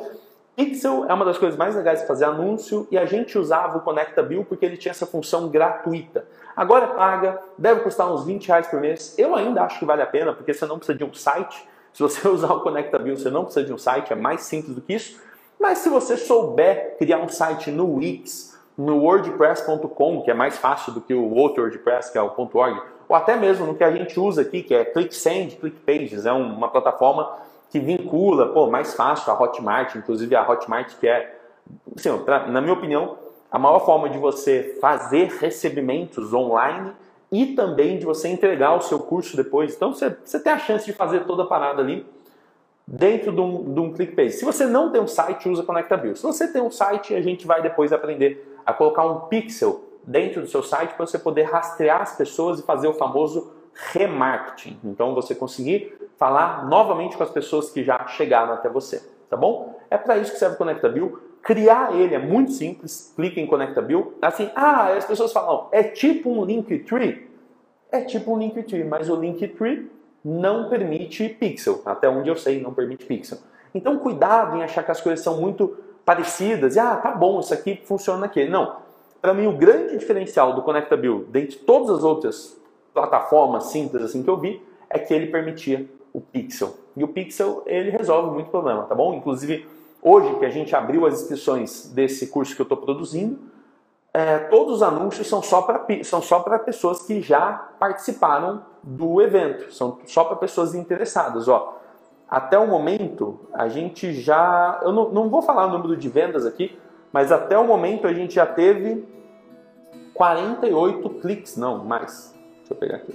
Pixel é uma das coisas mais legais de fazer anúncio e a gente usava o Conecta Bill porque ele tinha essa função gratuita. Agora paga, deve custar uns 20 reais por mês. Eu ainda acho que vale a pena porque você não precisa de um site. Se você usar o Conecta Bill, você não precisa de um site, é mais simples do que isso. Mas se você souber criar um site no Wix, no WordPress.com, que é mais fácil do que o outro WordPress, que é o .org, ou até mesmo no que a gente usa aqui, que é ClickSend, ClickPages, é uma plataforma que vincula, pô, mais fácil a Hotmart, inclusive a Hotmart que é, assim, pra, na minha opinião, a maior forma de você fazer recebimentos online e também de você entregar o seu curso depois. Então você, você tem a chance de fazer toda a parada ali dentro de um, de um ClickPage. Se você não tem um site, usa ConectaBill. Se você tem um site, a gente vai depois aprender a colocar um pixel dentro do seu site para você poder rastrear as pessoas e fazer o famoso remarketing. Então você conseguir falar novamente com as pessoas que já chegaram até você, tá bom? É para isso que serve o ConectaBill. Criar ele é muito simples. Clique em ConectaBill. Assim, ah, as pessoas falam, é tipo um Linktree. É tipo um Linktree, mas o Linktree não permite pixel. Até onde eu sei, não permite pixel. Então, cuidado em achar que as coisas são muito parecidas. E, ah, tá bom, isso aqui funciona naquele. Não. Para mim, o grande diferencial do ConectaBill, dentre todas as outras plataformas simples assim que eu vi, é que ele permitia o Pixel. E o Pixel, ele resolve muito problema, tá bom? Inclusive, hoje que a gente abriu as inscrições desse curso que eu estou produzindo, é, todos os anúncios são só para são só para pessoas que já participaram do evento, são só para pessoas interessadas, ó. Até o momento, a gente já, eu não, não vou falar o número de vendas aqui, mas até o momento a gente já teve 48 cliques, não, mais. Deixa eu pegar aqui.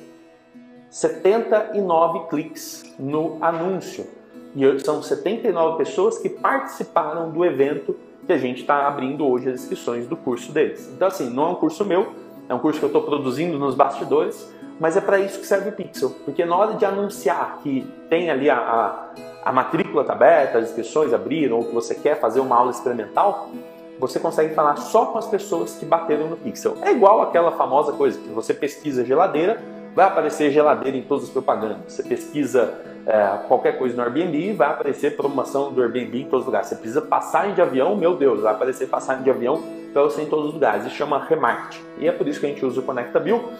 79 cliques no anúncio. E são 79 pessoas que participaram do evento que a gente está abrindo hoje as inscrições do curso deles. Então, assim, não é um curso meu, é um curso que eu estou produzindo nos bastidores, mas é para isso que serve o Pixel. Porque na hora de anunciar que tem ali a, a, a matrícula está aberta, as inscrições abriram, ou que você quer fazer uma aula experimental, você consegue falar só com as pessoas que bateram no Pixel. É igual aquela famosa coisa que você pesquisa geladeira, vai aparecer geladeira em todas as propagandas. Você pesquisa é, qualquer coisa no Airbnb, vai aparecer promoção do Airbnb em todos os lugares. Você precisa passagem de avião, meu Deus, vai aparecer passagem de avião para você em todos os lugares. Isso chama remarketing. E é por isso que a gente usa o ConectaBill.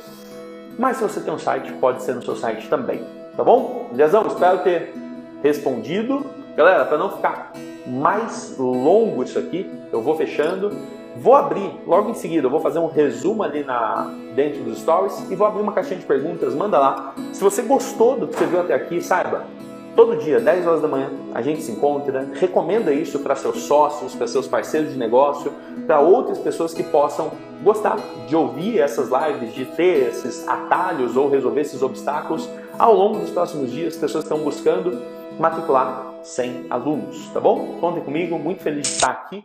Mas se você tem um site, pode ser no seu site também. Tá bom? Dezão, espero ter respondido. Galera, para não ficar mais longo isso aqui, eu vou fechando. Vou abrir logo em seguida, eu vou fazer um resumo ali na, dentro dos stories e vou abrir uma caixinha de perguntas, manda lá. Se você gostou do que você viu até aqui, saiba, todo dia, 10 horas da manhã, a gente se encontra, recomenda isso para seus sócios, para seus parceiros de negócio, para outras pessoas que possam gostar de ouvir essas lives, de ter esses atalhos ou resolver esses obstáculos ao longo dos próximos dias, pessoas estão buscando matricular 100 alunos, tá bom? Contem comigo, muito feliz de estar aqui.